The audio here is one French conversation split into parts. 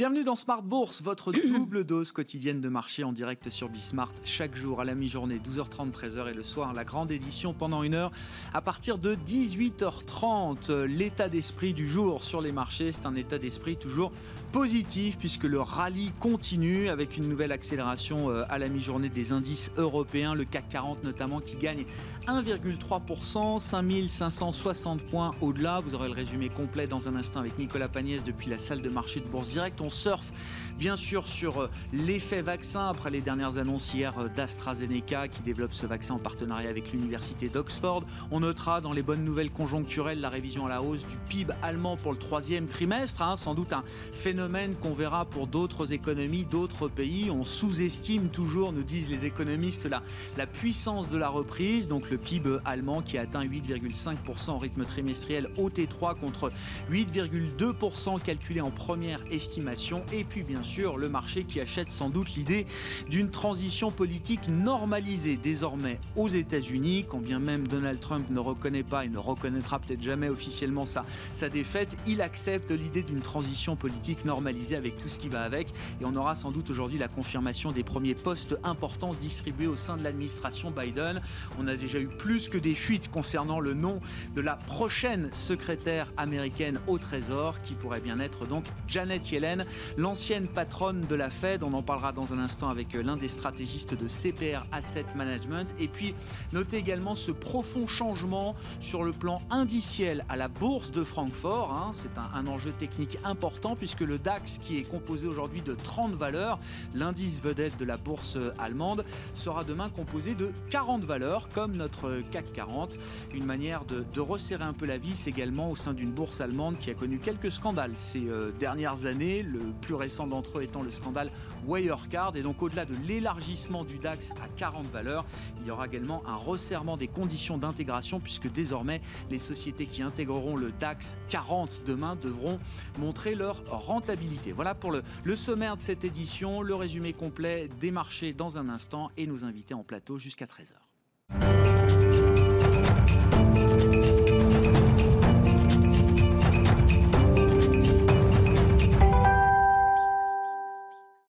Bienvenue dans Smart Bourse, votre double dose quotidienne de marché en direct sur Bismart chaque jour à la mi-journée, 12h30, 13h et le soir, la grande édition pendant une heure à partir de 18h30. L'état d'esprit du jour sur les marchés, c'est un état d'esprit toujours positif puisque le rallye continue avec une nouvelle accélération euh, à la mi-journée des indices européens, le CAC 40 notamment qui gagne 1,3%, 5560 points au-delà. Vous aurez le résumé complet dans un instant avec Nicolas Pagnès depuis la salle de marché de Bourse Direct surf bien sûr sur euh, l'effet vaccin après les dernières annonces hier euh, d'AstraZeneca qui développe ce vaccin en partenariat avec l'université d'Oxford. On notera dans les bonnes nouvelles conjoncturelles la révision à la hausse du PIB allemand pour le troisième trimestre, hein, sans doute un phénomène qu'on verra pour d'autres économies, d'autres pays. On sous-estime toujours, nous disent les économistes, la, la puissance de la reprise. Donc le PIB allemand qui a atteint 8,5% en rythme trimestriel au T3 contre 8,2% calculé en première estimation. Et puis bien sûr le marché qui achète sans doute l'idée d'une transition politique normalisée désormais aux États-Unis, quand bien même Donald Trump ne reconnaît pas et ne reconnaîtra peut-être jamais officiellement sa, sa défaite, il accepte l'idée d'une transition politique normalisée avec tout ce qui va avec. Et on aura sans doute aujourd'hui la confirmation des premiers postes importants distribués au sein de l'administration Biden. On a déjà eu plus que des fuites concernant le nom de la prochaine secrétaire américaine au Trésor, qui pourrait bien être donc Janet Yellen, l'ancienne patronne de la Fed. On en parlera dans un instant avec euh, l'un des stratégistes de CPR Asset Management. Et puis, notez également ce profond changement sur le plan indiciel à la bourse de Francfort. Hein. C'est un, enjeu technique important puisque le DAX, qui est composé aujourd'hui de 30 valeurs, l'indice vedette de la bourse allemande, sera demain composé de 40 valeurs, comme notre CAC 40. Une manière de, resserrer un peu la vis également au sein d'une bourse allemande qui a connu quelques scandales ces euh, dernières années. Plus récent d'entre étant le scandale Wirecard. Et donc au-delà de l'élargissement du DAX à 40 valeurs, il y aura également un resserrement des conditions d'intégration puisque désormais les sociétés qui intégreront le DAX 40 demain devront montrer leur rentabilité. Voilà pour le, le sommaire de cette édition, le résumé complet des marchés dans un instant et nos invités en plateau jusqu'à 13h.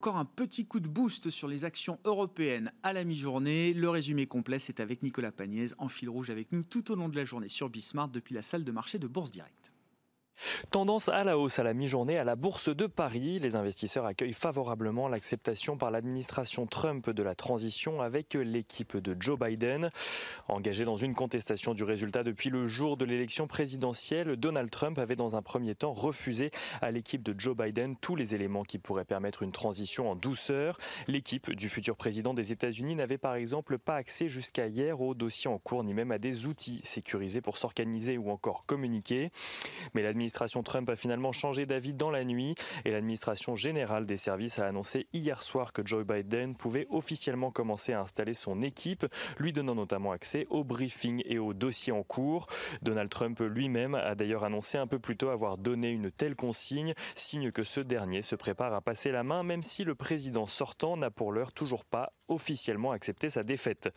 Encore un petit coup de boost sur les actions européennes à la mi-journée. Le résumé complet, c'est avec Nicolas Pagnès en fil rouge avec nous tout au long de la journée sur Bismart depuis la salle de marché de Bourse Direct. Tendance à la hausse à la mi-journée à la Bourse de Paris. Les investisseurs accueillent favorablement l'acceptation par l'administration Trump de la transition avec l'équipe de Joe Biden. Engagé dans une contestation du résultat depuis le jour de l'élection présidentielle, Donald Trump avait dans un premier temps refusé à l'équipe de Joe Biden tous les éléments qui pourraient permettre une transition en douceur. L'équipe du futur président des États-Unis n'avait par exemple pas accès jusqu'à hier aux dossiers en cours ni même à des outils sécurisés pour s'organiser ou encore communiquer. Mais l'administration l'administration Trump a finalement changé d'avis dans la nuit et l'administration générale des services a annoncé hier soir que Joe Biden pouvait officiellement commencer à installer son équipe, lui donnant notamment accès aux briefings et aux dossiers en cours. Donald Trump lui-même a d'ailleurs annoncé un peu plus tôt avoir donné une telle consigne, signe que ce dernier se prépare à passer la main, même si le président sortant n'a pour l'heure toujours pas officiellement accepté sa défaite.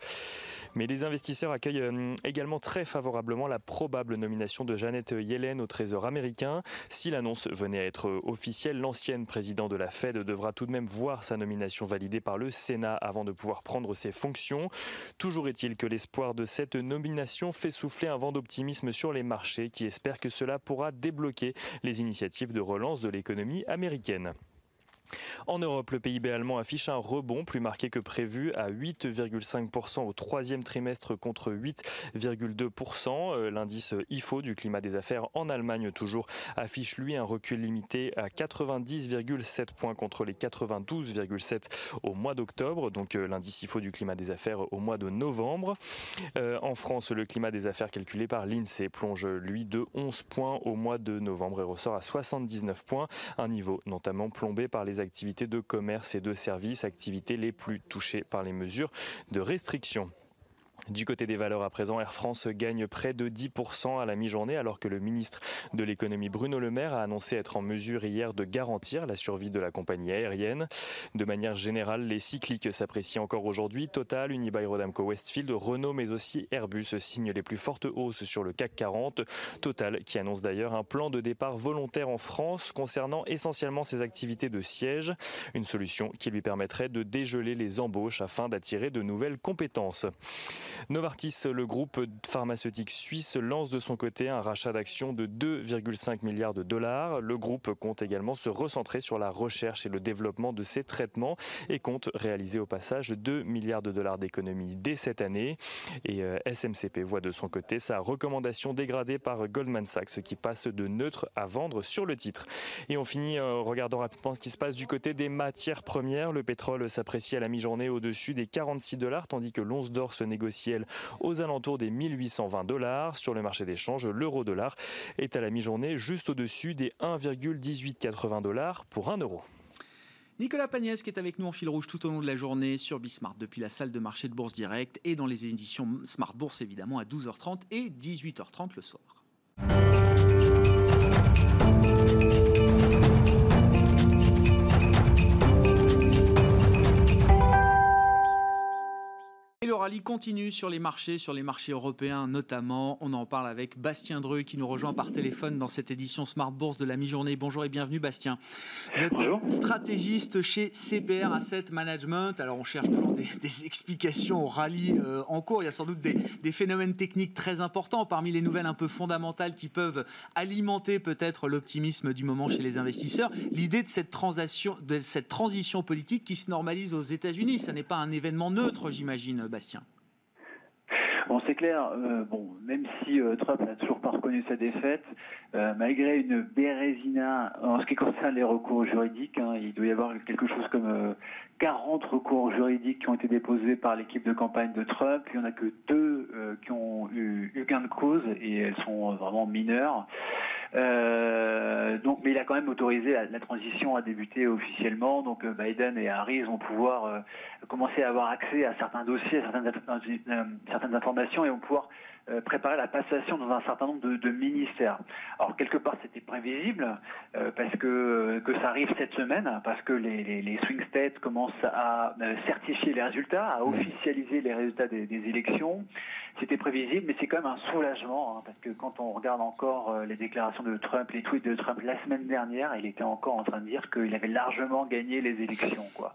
Mais les investisseurs accueillent euh, également très favorablement la probable nomination de Janet Yellen au Trésor américain. Si l'annonce venait à être officielle, l'ancienne présidente de la Fed devra tout de même voir sa nomination validée par le Sénat avant de pouvoir prendre ses fonctions. Toujours est-il que l'espoir de cette nomination fait souffler un vent d'optimisme sur les marchés qui espèrent que cela pourra débloquer les initiatives de relance de l'économie américaine. En Europe, le PIB allemand affiche un rebond plus marqué que prévu à 8,5% au troisième trimestre contre 8,2%. Euh, l'indice IFO du climat des affaires en Allemagne toujours affiche lui un recul limité à 90,7 points contre les 92,7 au mois d'octobre. Donc euh, l'indice IFO du climat des affaires au mois de novembre. Euh, en France, le climat des affaires calculé par l'INSEE plonge lui de 11 points au mois de novembre et ressort à 79 points, un niveau notamment plombé par les activités de commerce et de services, activités les plus touchées par les mesures de restriction. Du côté des valeurs à présent, Air France gagne près de 10% à la mi-journée alors que le ministre de l'économie Bruno Le Maire a annoncé être en mesure hier de garantir la survie de la compagnie aérienne. De manière générale, les cycliques s'apprécient encore aujourd'hui. Total, Unibail-Rodamco Westfield, Renault mais aussi Airbus signent les plus fortes hausses sur le CAC 40. Total qui annonce d'ailleurs un plan de départ volontaire en France concernant essentiellement ses activités de siège, une solution qui lui permettrait de dégeler les embauches afin d'attirer de nouvelles compétences. Novartis, le groupe pharmaceutique suisse, lance de son côté un rachat d'actions de 2,5 milliards de dollars. Le groupe compte également se recentrer sur la recherche et le développement de ses traitements et compte réaliser au passage 2 milliards de dollars d'économies dès cette année. Et euh, SMCP voit de son côté sa recommandation dégradée par Goldman Sachs qui passe de neutre à vendre sur le titre. Et on finit en regardant rapidement ce qui se passe du côté des matières premières. Le pétrole s'apprécie à la mi-journée au-dessus des 46 dollars tandis que l'once d'or se négocie aux alentours des 1820 dollars. Sur le marché d'échange, l'euro-dollar est à la mi-journée juste au-dessus des 1,1880 dollars pour 1 euro. Nicolas Pagnès qui est avec nous en fil rouge tout au long de la journée sur Bismart depuis la salle de marché de Bourse Direct et dans les éditions Smart Bourse évidemment à 12h30 et 18h30 le soir. Rallye continue sur les marchés, sur les marchés européens notamment. On en parle avec Bastien Dreux qui nous rejoint par téléphone dans cette édition Smart Bourse de la mi-journée. Bonjour et bienvenue Bastien. Vous êtes stratégiste chez CPR Asset Management. Alors on cherche toujours des, explications au rallye euh, en cours. Il y a sans doute des, des, phénomènes techniques très importants parmi les nouvelles un peu fondamentales qui peuvent alimenter peut-être l'optimisme du moment chez les investisseurs. L'idée de cette transition, de cette transition politique qui se normalise aux États-Unis, ça n'est pas un événement neutre, j'imagine. Bon, c'est clair. Euh, bon, même si euh, Trump n'a toujours pas reconnu sa défaite, euh, malgré une bérésina en ce qui concerne les recours juridiques, hein, il doit y avoir quelque chose comme 40 recours juridiques qui ont été déposés par l'équipe de campagne de Trump. Il n'y en a que deux qui ont eu, eu, gain de cause et elles sont vraiment mineures. Euh, donc, mais il a quand même autorisé la, transition à débuter officiellement. Donc, euh, Biden et Harris vont pouvoir euh, commencer à avoir accès à certains dossiers, à certaines, certaines informations et vont pouvoir préparer la passation dans un certain nombre de, ministères. Alors quelque part c'était prévisible parce que que ça arrive cette semaine parce que les, les, swing states commencent à certifier les résultats, à officialiser les résultats des, des élections. C'était prévisible, mais c'est quand même un soulagement, hein, parce que quand on regarde encore euh, les déclarations de Trump, les tweets de Trump la semaine dernière, il était encore en train de dire qu'il avait largement gagné les élections. Quoi.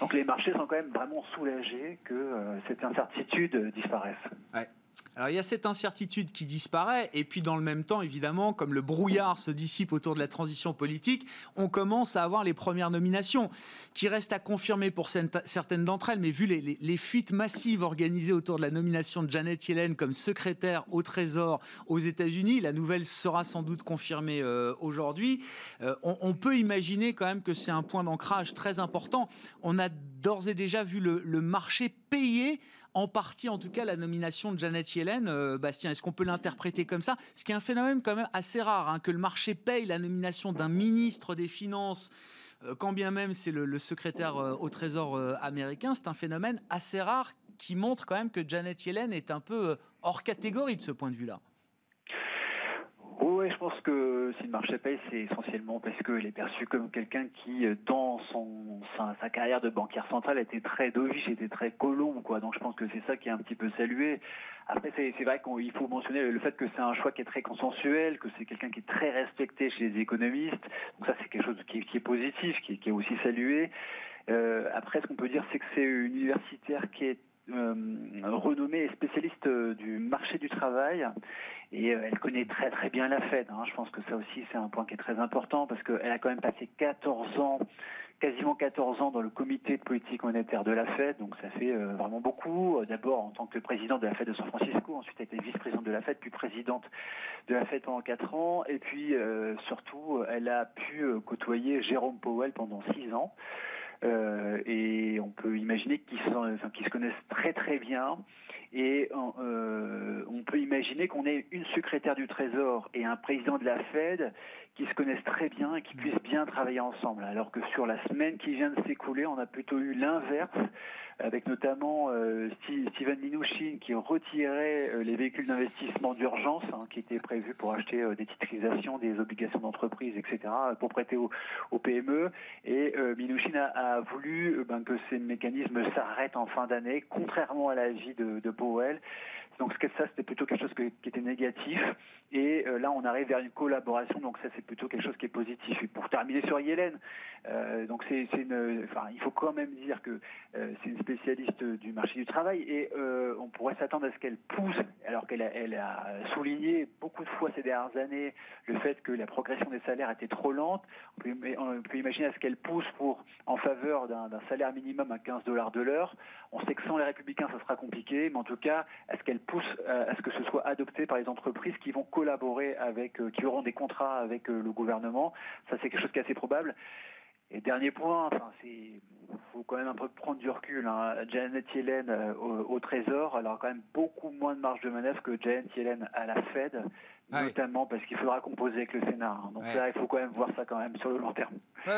Donc les marchés sont quand même vraiment soulagés que euh, cette incertitude disparaisse. Ouais. Alors il y a cette incertitude qui disparaît, et puis dans le même temps, évidemment, comme le brouillard se dissipe autour de la transition politique, on commence à avoir les premières nominations, qui restent à confirmer pour certaines d'entre elles, mais vu les, fuites massives organisées autour de la nomination de Janet Yellen comme secrétaire au Trésor aux États-Unis, la nouvelle sera sans doute confirmée euh, aujourd'hui, euh, on, peut imaginer quand même que c'est un point d'ancrage très important. On a d'ores et déjà vu le, le marché payer en partie en tout cas la nomination de Janet Yellen. Euh, Bastien, est-ce qu'on peut l'interpréter comme ça? Ce qui est un phénomène quand même assez rare, hein, que le marché paye la nomination d'un ministre des Finances euh, quand bien même c'est le, secrétaire euh, au Trésor américain, c'est un phénomène assez rare qui montre quand même que Janet Yellen est un peu hors catégorie de ce point de vue-là. Oui, je pense que si le marché paye, c'est essentiellement parce qu'il est perçu comme quelqu'un qui, euh, dans son, sa, carrière de banquière centrale, était très dovish, était très colombe, quoi. Donc je pense que c'est ça qui est un petit peu salué. Après, c'est vrai qu'il faut mentionner le fait que c'est un choix qui est très consensuel, que c'est quelqu'un qui est très respecté chez les économistes. Donc ça, c'est quelque chose qui, est positif, qui, est aussi salué. Euh, après, ce qu'on peut dire, c'est que c'est une universitaire qui est euh, renommée et spécialiste du marché du travail et euh, elle connaît très très bien la Fed. Hein. Je pense que ça aussi c'est un point qui est très important parce qu'elle a quand même passé 14 ans, quasiment 14 ans dans le comité de politique monétaire de la Fed, donc ça fait euh, vraiment beaucoup. Euh, d'abord en tant que présidente de la Fed de San Francisco, ensuite elle été vice-présidente de la Fed, puis présidente de la Fed pendant 4 ans, et puis surtout elle a pu côtoyer Jérôme Powell pendant 6 ans. Et on peut imaginer qu'ils se connaissent très très bien. Et on peut imaginer qu'on ait une secrétaire du Trésor et un président de la Fed qui se connaissent très bien et qui puissent bien travailler ensemble. Alors que sur la semaine qui vient de s'écouler, on a plutôt eu l'inverse, avec notamment euh, Steven Mnuchin qui retirait euh, les véhicules d'investissement d'urgence hein, qui étaient prévus pour acheter euh, des titrisations, des obligations d'entreprise, etc., pour prêter aux, PME. Et Mnuchin a, voulu ben, que ces mécanismes s'arrêtent en fin d'année, contrairement à l'avis de, de Powell. Donc ça, c'était plutôt quelque chose qui était négatif. Et euh, là, on arrive vers une collaboration, donc ça, c'est plutôt quelque chose qui est positif. Et pour terminer sur Yellen, euh, donc c'est une, enfin, il faut quand même dire que euh, c'est une spécialiste du marché du travail et on pourrait s'attendre à ce qu'elle pousse, alors qu'elle a, souligné beaucoup de fois ces dernières années le fait que la progression des salaires était trop lente. On peut, on peut imaginer à ce qu'elle pousse pour en faveur d'un salaire minimum à 15 dollars de l'heure. On sait que sans les républicains, ça sera compliqué, mais en tout cas, à ce qu'elle pousse à ce que ce soit adopté par les entreprises qui vont collaborer avec, euh, qui auront des contrats avec euh, le gouvernement. Ça, c'est quelque chose qui est assez probable. Et dernier point, enfin, c'est faut quand même un peu prendre du recul. Hein. Janet Yellen euh, au, Trésor, elle a quand même beaucoup moins de marge de manœuvre que Janet Yellen à la Fed, ah notamment parce qu'il faudra composer avec le Sénat. Hein. Donc là, il faut quand même voir ça quand même sur le long terme. Oui,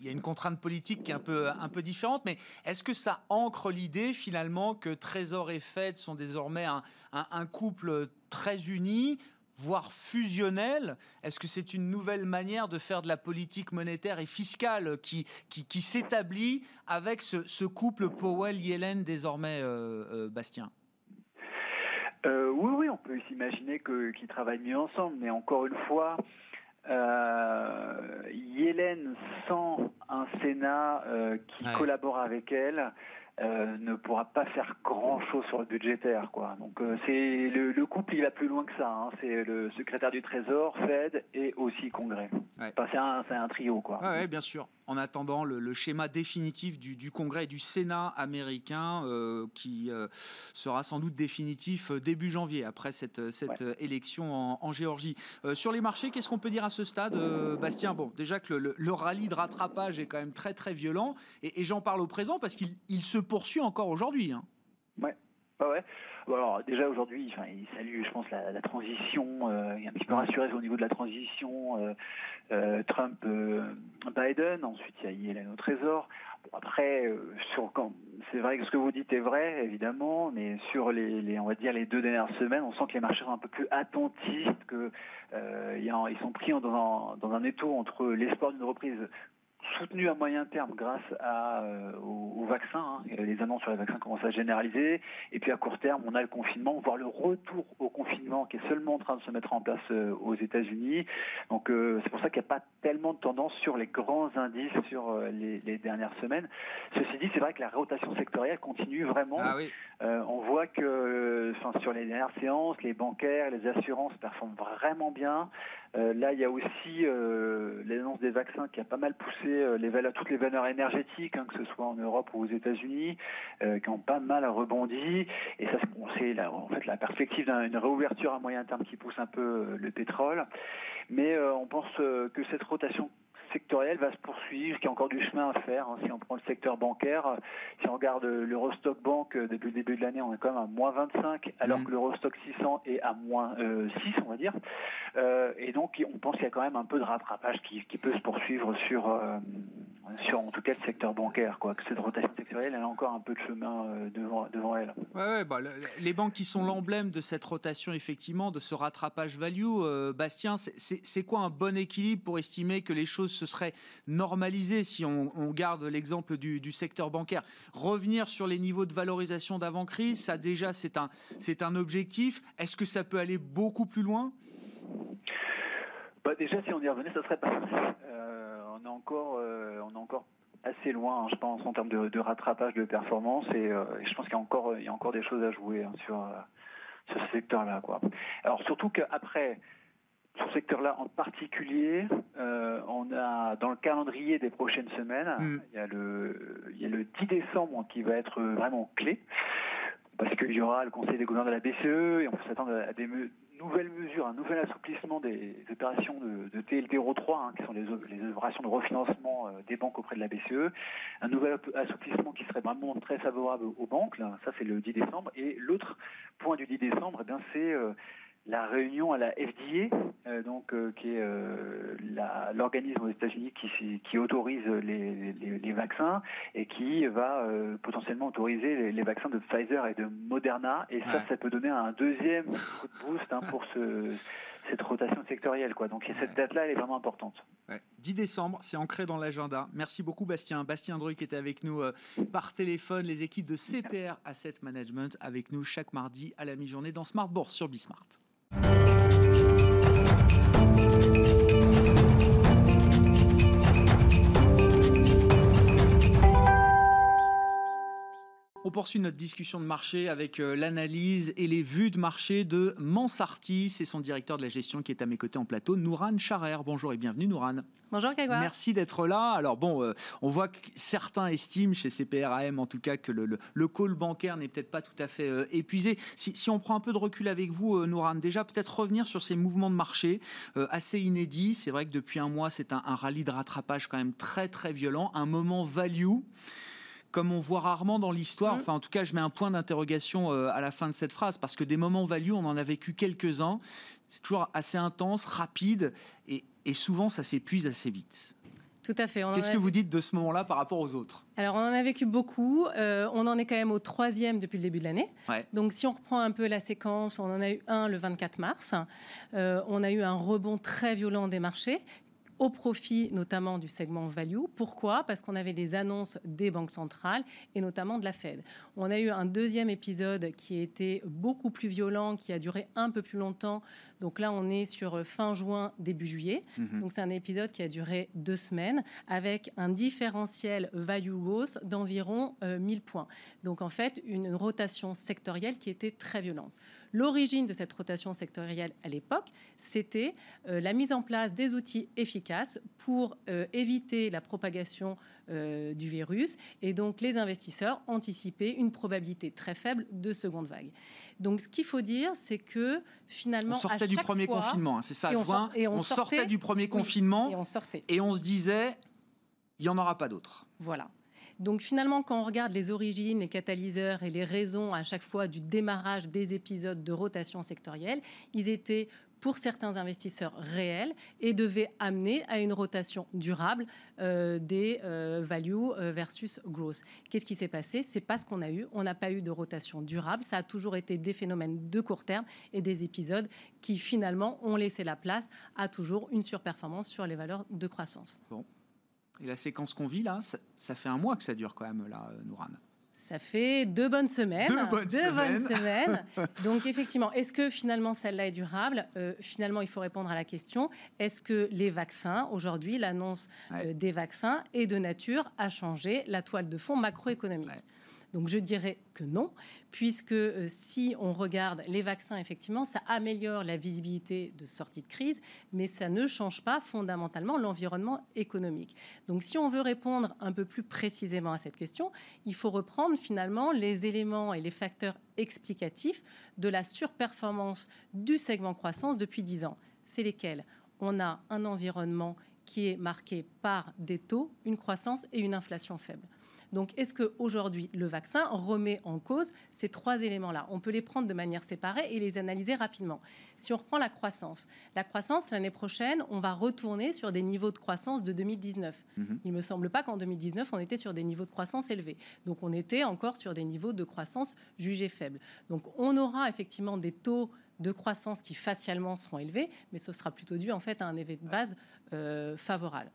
il y, a une contrainte politique qui est un peu, un peu différente, mais est-ce que ça ancre l'idée finalement que Trésor et Fed sont désormais un, un couple très uni voire fusionnel? Est-ce que c'est une nouvelle manière de faire de la politique monétaire et fiscale qui, qui, s'établit avec ce, couple Powell-Yellen désormais, euh, euh, Bastien? Euh, Oui, oui, on peut s'imaginer qu'ils travaillent mieux ensemble, mais encore une fois, Yellen sans un Sénat qui collabore avec elle, euh, ne pourra pas faire grand chose sur le budgétaire quoi. Donc euh, c'est le, couple il va plus loin que ça. Hein. C'est le secrétaire du Trésor, Fed et aussi Congrès. c'est un, un, trio quoi. Ouais, bien sûr en attendant le, schéma définitif du, Congrès et du Sénat américain euh, qui euh, sera sans doute définitif euh, début janvier après cette, cette élection en, Géorgie. sur les marchés, qu'est-ce qu'on peut dire à ce stade, Bastien? Bon, déjà que le, rallye de rattrapage est quand même très très violent et, j'en parle au présent parce qu'il se poursuit encore aujourd'hui. Hein. Ouais, ouais. Alors déjà aujourd'hui, enfin, il salue, je pense, la, transition. il est un petit peu rassuré au niveau de la transition. Euh, Trump, euh, Biden, ensuite il y a Yellen au Trésor. après, euh, sur c'est vrai que ce que vous dites est vrai, évidemment, mais sur les, on va dire les deux dernières semaines, on sent que les marchés sont un peu plus attentifs, que ils sont pris dans un, dans un étau entre l'espoir d'une reprise soutenu à moyen terme grâce à, euh, au, vaccin. Hein. Les annonces sur les vaccins commencent à généraliser. Et puis à court terme, on a le confinement, voire le retour au confinement qui est seulement en train de se mettre en place euh, aux États-Unis. Donc euh, c'est pour ça qu'il n'y a pas tellement de tendance sur les grands indices sur les, les, dernières semaines. Ceci dit, c'est vrai que la rotation sectorielle continue vraiment. Ah oui. On voit que sur les dernières séances, les bancaires, les assurances performent vraiment bien. Euh, là, il y a aussi euh, l'annonce des vaccins qui a pas mal poussé euh, toutes les valeurs énergétiques, hein, que ce soit en Europe ou aux États-Unis, qui ont pas mal rebondi. Et ça, c'est en fait la perspective d'une réouverture à moyen terme qui pousse un peu le pétrole. Mais on pense que cette rotation sectoriel va se poursuivre, qu'il y a encore du chemin à faire. Hein. Si on prend le secteur bancaire, si on regarde l'Eurostock Bank euh, depuis le début de l'année, on est quand même à moins 25, alors mmh. que l'Eurostock 600 est à moins 6, euh, on va dire. Euh, et donc, on pense qu'il y a quand même un peu de rattrapage qui, peut se poursuivre sur, sur en tout cas le secteur bancaire. Quoi. Que cette rotation sectorielle, elle a encore un peu de chemin devant, devant elle. Ouais, bah, les banques qui sont l'emblème de cette rotation, effectivement, de ce rattrapage value, Bastien, c'est quoi un bon équilibre pour estimer que les choses se serait normalisé si on, garde l'exemple du, secteur bancaire? Revenir sur les niveaux de valorisation d'avant-crise, ça déjà c'est un, c'est un objectif. Est-ce que ça peut aller beaucoup plus loin? Bah Déjà, si on y revenait, ça serait pas euh, on, est encore, euh, on est encore assez loin, hein, je pense, en termes de, rattrapage de performance. Et, euh, je pense qu'il y a encore, il y a encore des choses à jouer hein, sur, sur ce secteur-là. Quoi. Alors surtout qu'après, ce secteur-là en particulier, euh, on a dans le calendrier des prochaines semaines, mm. il, y a le, il y a le 10 décembre qui va être vraiment clé. parce qu'il y aura le Conseil des gouverneurs de la BCE et on peut s'attendre à des nouvelles mesures, un nouvel assouplissement des opérations de, TLTRO 3, hein, qui sont les, opérations de refinancement euh, des banques auprès de la BCE, un nouvel assouplissement qui serait vraiment très favorable aux banques, ça c'est le 10 décembre, et l'autre point du 10 décembre, eh c'est euh, la réunion à la FDA, euh, donc euh, qui est euh, l'organisme aux États-Unis qui, qui, autorise les, les, vaccins et qui va potentiellement autoriser les, vaccins de Pfizer et de Moderna. Et ça, ça peut donner un deuxième coup de boost hein, pour ce, cette rotation sectorielle. Quoi. Donc cette date-là, elle est vraiment importante. 10 décembre, c'est ancré dans l'agenda. Merci beaucoup Bastien. Bastien Druc était avec nous par téléphone. Les équipes de CPR Asset Management avec nous chaque mardi à la mi-journée dans Smart Bourse sur Bismart. Thank you. On poursuit notre discussion de marché avec euh, l'analyse et les vues de marché de Mansartis C'est son directeur de la gestion qui est à mes côtés en plateau, Nouran Charer. Bonjour et bienvenue Nouran. Bonjour Grégoire. Merci d'être là. Alors bon, euh, on voit que certains estiment chez CPRAM en tout cas que le, le, call bancaire n'est peut-être pas tout à fait euh, épuisé. Si, on prend un peu de recul avec vous, Nouran, déjà peut-être revenir sur ces mouvements de marché assez inédits. C'est vrai que depuis un mois, c'est un, un rallye de rattrapage quand même très très violent, un moment value comme on voit rarement dans l'histoire. Mm. Enfin, en tout cas, je mets un point d'interrogation euh, à la fin de cette phrase parce que des moments value, on en a vécu quelques-uns. C'est toujours assez intense, rapide et, souvent ça s'épuise assez vite. Tout à fait. Qu'est-ce que vous dites de ce moment-là par rapport aux autres? Alors, on en a vécu beaucoup. Euh, on en est quand même au troisième depuis le début de l'année. Donc, si on reprend un peu la séquence, on en a eu un le 24 mars. Euh, on a eu un rebond très violent des marchés au profit notamment du segment value. Pourquoi? Parce qu'on avait des annonces des banques centrales et notamment de la Fed. On a eu un deuxième épisode qui a été beaucoup plus violent, qui a duré un peu plus longtemps. Donc là, on est sur fin juin, début juillet. Mhm. Donc c'est un épisode qui a duré deux semaines avec un différentiel value growth d'environ 1000 euh, points. Donc en fait, une rotation sectorielle qui était très violente. L'origine de cette rotation sectorielle à l'époque, c'était euh, la mise en place des outils efficaces pour euh, éviter la propagation euh, du virus et donc les investisseurs anticipaient une probabilité très faible de seconde vague. Donc ce qu'il faut dire, c'est que finalement... On sortait du premier confinement, hein, c'est ça, et on, et on, sortait, du premier confinement et on sortait. Et on se disait, il n'y en aura pas d'autres. Voilà. Donc finalement, quand on regarde les origines, les catalyseurs et les raisons à chaque fois du démarrage des épisodes de rotation sectorielle, ils étaient pour certains investisseurs réels et devaient amener à une rotation durable euh, des euh, value euh, versus growth. Qu'est-ce qui s'est passé? C'est pas ce qu'on a eu. On n'a pas eu de rotation durable. Ça a toujours été des phénomènes de court terme et des épisodes qui finalement ont laissé la place à toujours une surperformance sur les valeurs de croissance. Bon. Et la séquence qu'on vit là, ça, fait un mois que ça dure quand même là, Nouran. Ça fait deux bonnes semaines. Deux bonnes semaines. Donc effectivement, est-ce que finalement celle-là est durable? Euh, Finalement, il faut répondre à la question est-ce que les vaccins, aujourd'hui, l'annonce euh, des vaccins est de nature à changer la toile de fond macroéconomique? Donc je dirais que non, puisque euh, si on regarde les vaccins, effectivement, ça améliore la visibilité de sortie de crise, mais ça ne change pas fondamentalement l'environnement économique. Donc si on veut répondre un peu plus précisément à cette question, il faut reprendre finalement les éléments et les facteurs explicatifs de la surperformance du segment croissance depuis 10 ans. C'est lesquels? On a un environnement qui est marqué par des taux, une croissance et une inflation faible. Donc, est-ce qu'aujourd'hui, le vaccin remet en cause ces trois éléments-là? On peut les prendre de manière séparée et les analyser rapidement. Si on reprend la croissance, la croissance, l'année prochaine, on va retourner sur des niveaux de croissance de 2019. Mhm. Il ne me semble pas qu'en 2019, on était sur des niveaux de croissance élevés. Donc, on était encore sur des niveaux de croissance jugés faibles. Donc, on aura effectivement des taux de croissance qui facialement seront élevés, mais ce sera plutôt dû en fait à un effet de base euh, favorable.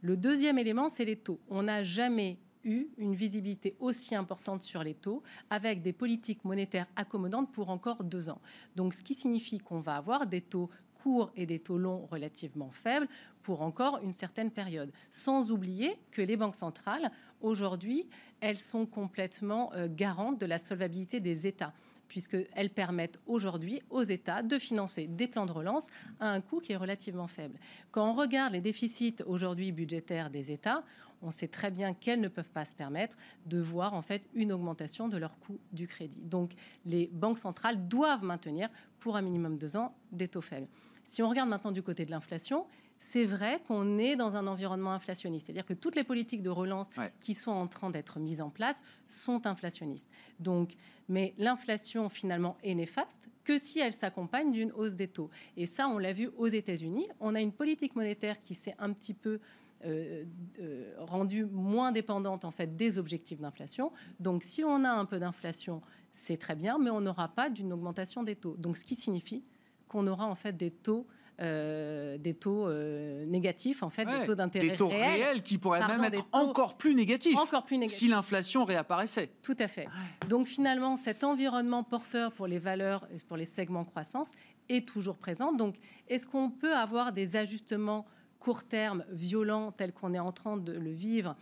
Le deuxième élément, c'est les taux. On n'a jamais eu une visibilité aussi importante sur les taux avec des politiques monétaires accommodantes pour encore deux ans. Donc, ce qui signifie qu'on va avoir des taux courts et des taux longs relativement faibles pour encore une certaine période. Sans oublier que les banques centrales, aujourd'hui, elles sont complètement euh, garantes de la solvabilité des États puisqu'elles permettent aujourd'hui aux États de financer des plans de relance à un coût qui est relativement faible. Quand on regarde les déficits aujourd'hui budgétaires des États, on sait très bien qu'elles ne peuvent pas se permettre de voir en fait une augmentation de leur coût du crédit. Donc les banques centrales doivent maintenir pour un minimum de deux ans des taux faibles. Si on regarde maintenant du côté de l'inflation, c'est vrai qu'on est dans un environnement inflationniste. C'est-à-dire que toutes les politiques de relance qui sont en train d'être mises en place sont inflationnistes. Donc, mais l'inflation finalement est néfaste que si elle s'accompagne d'une hausse des taux. Et ça, on l'a vu aux États-Unis. On a une politique monétaire qui s'est un petit peu euh, euh, rendue moins dépendante en fait des objectifs d'inflation. Donc, si on a un peu d'inflation, c'est très bien, mais on n'aura pas d'une augmentation des taux. Donc, ce qui signifie qu'on aura en fait des taux euh, des taux euh, négatifs, en fait, des taux d'intérêt Des taux réels, qui pourraient même être encore plus négatifs, encore plus négatifs si l'inflation réapparaissait. Tout à fait. Donc finalement, cet environnement porteur pour les valeurs et pour les segments croissance est toujours présent. Donc est-ce qu'on peut avoir des ajustements court terme violents tels qu'on est en train de le vivre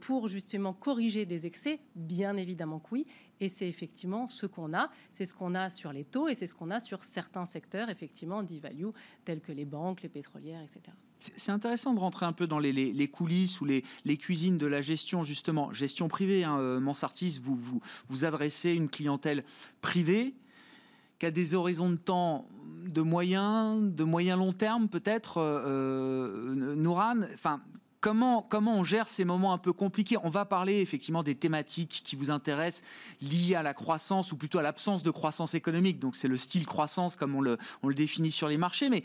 pour justement corriger des excès Bien évidemment que oui. Et c'est effectivement ce qu'on a. C'est ce qu'on a sur les taux et c'est ce qu'on a sur certains secteurs, effectivement, d'e-value, tels que les banques, les pétrolières, etc. C'est intéressant de rentrer un peu dans les, coulisses ou les, cuisines de la gestion, justement. Gestion privée, hein, euh, Mansartis, vous, vous, vous adressez une clientèle privée qui a des horizons de temps de moyen, de moyen long terme peut-être, euh, euh Nouran. Enfin, Comment, comment on gère ces moments un peu compliqués? On va parler effectivement des thématiques qui vous intéressent liées à la croissance ou plutôt à l'absence de croissance économique. Donc c'est le style croissance comme on le, on le définit sur les marchés. Mais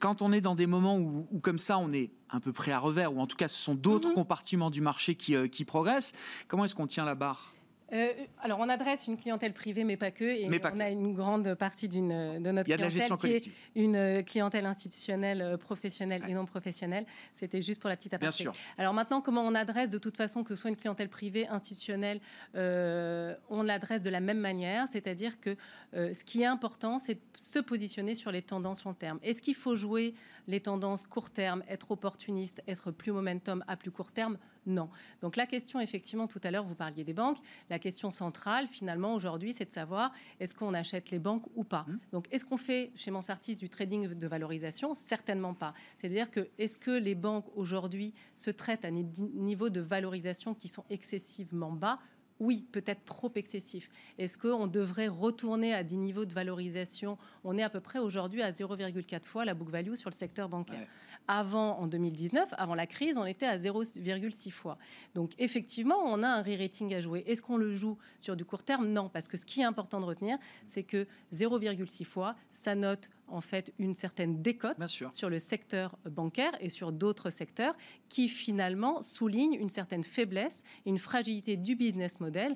quand on est dans des moments où, comme ça on est un peu près à revers, ou en tout cas ce sont d'autres mhm. compartiments du marché qui, euh, qui progressent, comment est-ce qu'on tient la barre? Euh, alors, on adresse une clientèle privée, mais pas que. Et on a une grande partie de notre clientèle qui est une euh, clientèle institutionnelle, euh, professionnelle et non professionnelle. C'était juste pour la petite aparté. Alors maintenant, comment on adresse de toute façon, que ce soit une clientèle privée, institutionnelle, on l'adresse de la même manière. C'est-à-dire que ce qui est important, c'est de se positionner sur les tendances long terme. Est-ce qu'il faut jouer les tendances court terme, être opportuniste, être plus momentum à plus court terme? Non. Donc la question, effectivement, tout à l'heure, vous parliez des banques. La question centrale, finalement, aujourd'hui, c'est de savoir est-ce qu'on achète les banques ou pas. Mmh. Donc est-ce qu'on fait chez Mansartis du trading de valorisation? Certainement pas. C'est-à-dire que est-ce que les banques aujourd'hui se traitent à des niveaux de valorisation qui sont excessivement bas? Oui, peut-être trop excessif. Est-ce qu'on devrait retourner à des niveaux de valorisation? On est à peu près aujourd'hui à 0,4 fois la book value sur le secteur bancaire. Avant, en 2019, avant la crise, on était à 0,6 fois. Donc effectivement, on a un re-rating à jouer. Est-ce qu'on le joue sur du court terme? Non, parce que ce qui est important de retenir, c'est que 0,6 fois, ça note en fait une certaine décote sur le secteur bancaire et sur d'autres secteurs qui finalement soulignent une certaine faiblesse, une fragilité du business model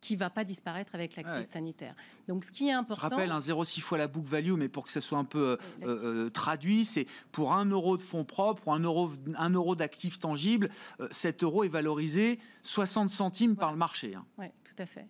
qui va pas disparaître avec la crise sanitaire. Donc, ce qui est important. Je rappelle un 0,6 fois la book value, mais pour que ça soit un peu euh, euh, traduit, c'est pour un euro de fonds propres, pour un euro, un euro d'actifs tangibles, euh, cet euro est valorisé 60 centimes par le marché. Hein. Oui, tout à fait.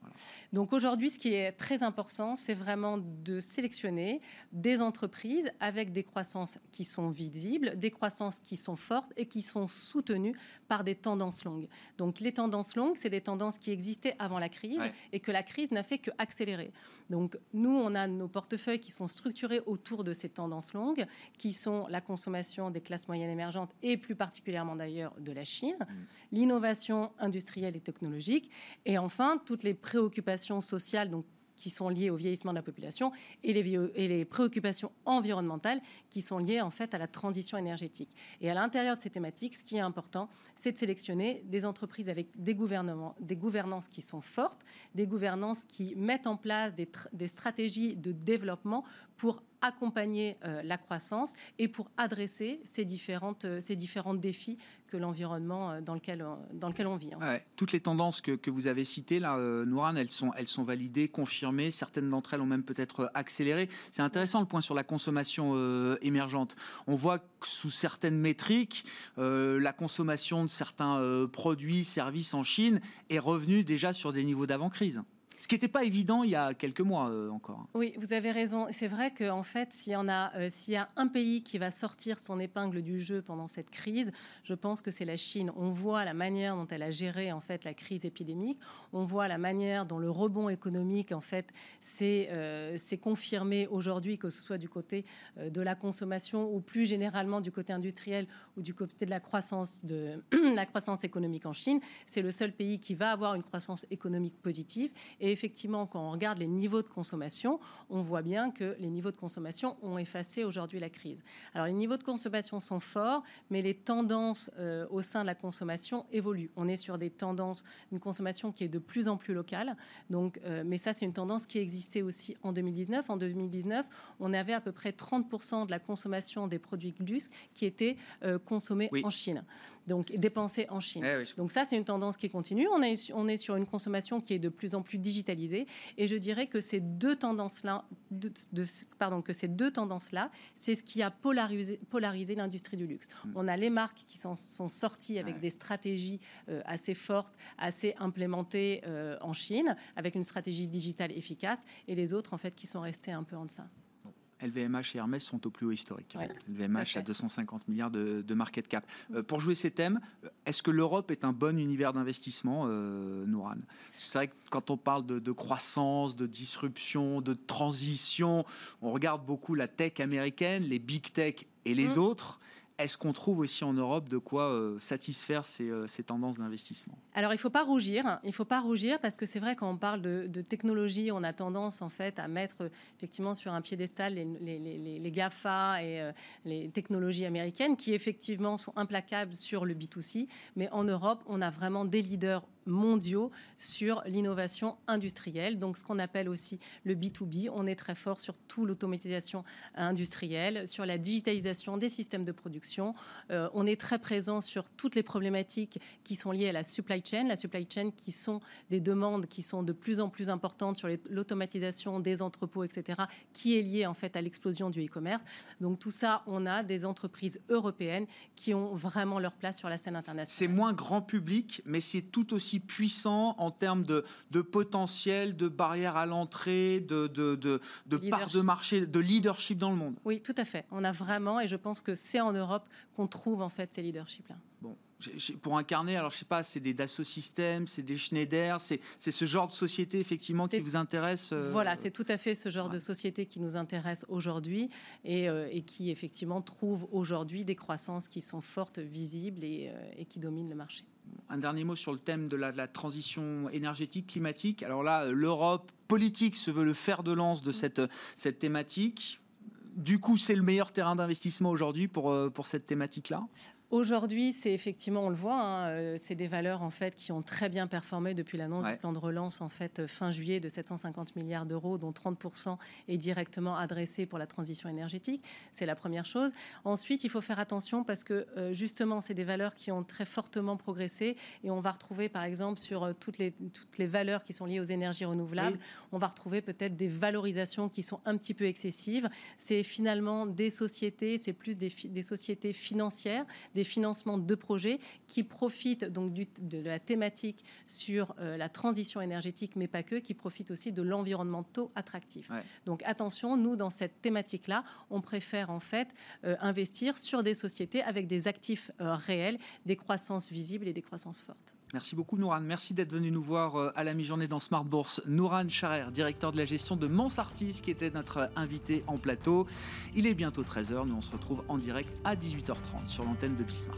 Donc aujourd'hui, ce qui est très important, c'est vraiment de sélectionner des entreprises avec des croissances qui sont visibles, des croissances qui sont fortes et qui sont soutenues par des tendances longues. Donc les tendances longues, c'est des tendances qui existaient avant la crise et que la crise n'a fait qu'accélérer. Donc nous, on a nos portefeuilles qui sont structurés autour de ces tendances longues, qui sont la consommation des classes moyennes émergentes et plus particulièrement d'ailleurs de la Chine, mm. l'innovation industrielle et technologique, et enfin toutes les préoccupations sociales, donc qui sont liées au vieillissement de la population et les, et les préoccupations environnementales qui sont liées en fait à la transition énergétique. Et à l'intérieur de ces thématiques, ce qui est important, c'est de sélectionner des entreprises avec des gouvernements, des gouvernances qui sont fortes, des gouvernances qui mettent en place des stratégies de développement pour accompagner euh, la croissance et pour adresser ces, différentes, euh, ces différents défis que l'environnement euh, dans, lequel, dans lequel on vit. Hein. toutes les tendances que, que, vous avez citées, là, elles sont, elles sont validées, confirmées. Certaines d'entre elles ont même peut-être accéléré. C'est intéressant le point sur la consommation émergente. On voit que sous certaines métriques, la consommation de certains produits, services en Chine est revenue déjà sur des niveaux d'avant-crise. Ce qui n'était pas évident il y a quelques mois euh, encore. Oui, vous avez raison. C'est vrai qu'en fait, s'il y, en a, euh, s'il y a un pays qui va sortir son épingle du jeu pendant cette crise, je pense que c'est la Chine. On voit la manière dont elle a géré en fait la crise épidémique. On voit la manière dont le rebond économique en fait s'est, euh, confirmé aujourd'hui, que ce soit du côté de la consommation ou plus généralement du côté industriel ou du côté de la croissance de la croissance économique en Chine. C'est le seul pays qui va avoir une croissance économique positive. Effectivement, quand on regarde les niveaux de consommation, on voit bien que les niveaux de consommation ont effacé aujourd'hui la crise. Alors les niveaux de consommation sont forts, mais les tendances euh, au sein de la consommation évoluent. On est sur des tendances, une consommation qui est de plus en plus locale. Donc, euh, mais ça, c'est une tendance qui existait aussi en 2019. En 2019, on avait à peu près 30% de la consommation des produits de luxe qui étaient euh, consommés en Chine donc dépensés en Chine. Eh donc ça, c'est une tendance qui continue. On est, on est sur une consommation qui est de plus en plus digitalisée. Et je dirais que ces deux tendances-là, de, pardon, que ces deux tendances-là, c'est ce qui a polarisé, polarisé l'industrie du luxe. Hmm. On a les marques qui sont, sont sorties avec des stratégies euh, assez fortes, assez implémentées euh, en Chine, avec une stratégie digitale efficace, et les autres, en fait, qui sont restés un peu en deçà. LVMH et Hermès sont au plus haut historique. LVMH a 250 milliards de, market cap. Euh, pour jouer ces thèmes, euh, est-ce que l'Europe est un bon univers d'investissement, euh, Nouran C'est vrai que quand on parle de, croissance, de disruption, de transition, on regarde beaucoup la tech américaine, les big tech et les mm. autres. Est-ce qu'on trouve aussi en Europe de quoi euh, satisfaire ces, euh, ces tendances d'investissement? Alors il ne faut pas rougir, il faut pas rougir parce que c'est vrai quand on parle de, technologie, on a tendance en fait à mettre effectivement sur un piédestal les, les, les, GAFA et euh, les technologies américaines qui effectivement sont implacables sur le B2C, mais en Europe on a vraiment des leaders mondiaux sur l'innovation industrielle, donc ce qu'on appelle aussi le B2B. On est très fort sur tout l'automatisation industrielle, sur la digitalisation des systèmes de production. Euh, on est très présent sur toutes les problématiques qui sont liées à la supply chain, la supply chain qui sont des demandes qui sont de plus en plus importantes sur l'automatisation des entrepôts, etc., qui est liée en fait à l'explosion du e-commerce. Donc tout ça, on a des entreprises européennes qui ont vraiment leur place sur la scène internationale. C'est moins grand public, mais c'est tout aussi puissant en termes de, potentiel, de barrières à l'entrée, de, de, de, part de marché, de leadership dans le monde. Oui, tout à fait. On a vraiment, et je pense que c'est en Europe qu'on trouve en fait ces leaderships-là. Bon, pour incarner, alors je sais pas, c'est des Dassault Systèmes, c'est des Schneider, c'est ce genre de société effectivement qui vous intéresse euh, Voilà, c'est tout à fait ce genre de société qui nous intéresse aujourd'hui et, euh, et, qui effectivement trouve aujourd'hui des croissances qui sont fortes, visibles et, euh, et qui dominent le marché. Un dernier mot sur le thème de la, la transition énergétique, climatique. Alors là, l'Europe politique se veut le fer de lance de cette, cette thématique. Du coup, c'est le meilleur terrain d'investissement aujourd'hui pour, pour cette thématique-là? Aujourd'hui, c'est effectivement, on le voit, hein, euh, c'est des valeurs en fait qui ont très bien performé depuis l'annonce du plan de relance en fait euh, fin juillet de 750 milliards d'euros, dont 30% est directement adressé pour la transition énergétique. C'est la première chose. Ensuite, il faut faire attention parce que euh, justement, c'est des valeurs qui ont très fortement progressé et on va retrouver par exemple sur toutes les toutes les valeurs qui sont liées aux énergies renouvelables, on va retrouver peut-être des valorisations qui sont un petit peu excessives. C'est finalement des sociétés, c'est plus des, des sociétés financières des financements de projets qui profitent donc de la thématique sur euh, la transition énergétique, mais pas que, qui profitent aussi de l'environnementaux attractif. Donc attention, nous, dans cette thématique-là, on préfère en fait euh, investir sur des sociétés avec des actifs euh, réels, des croissances visibles et des croissances fortes. Merci beaucoup Nouran. Merci d'être venu nous voir à la mi-journée dans Smart Bourse. Nouran Charer, directeur de la gestion de Mansartis, qui était notre invité en plateau. Il est bientôt 13h. Nous on se retrouve en direct à 18h30 sur l'antenne de Bismart.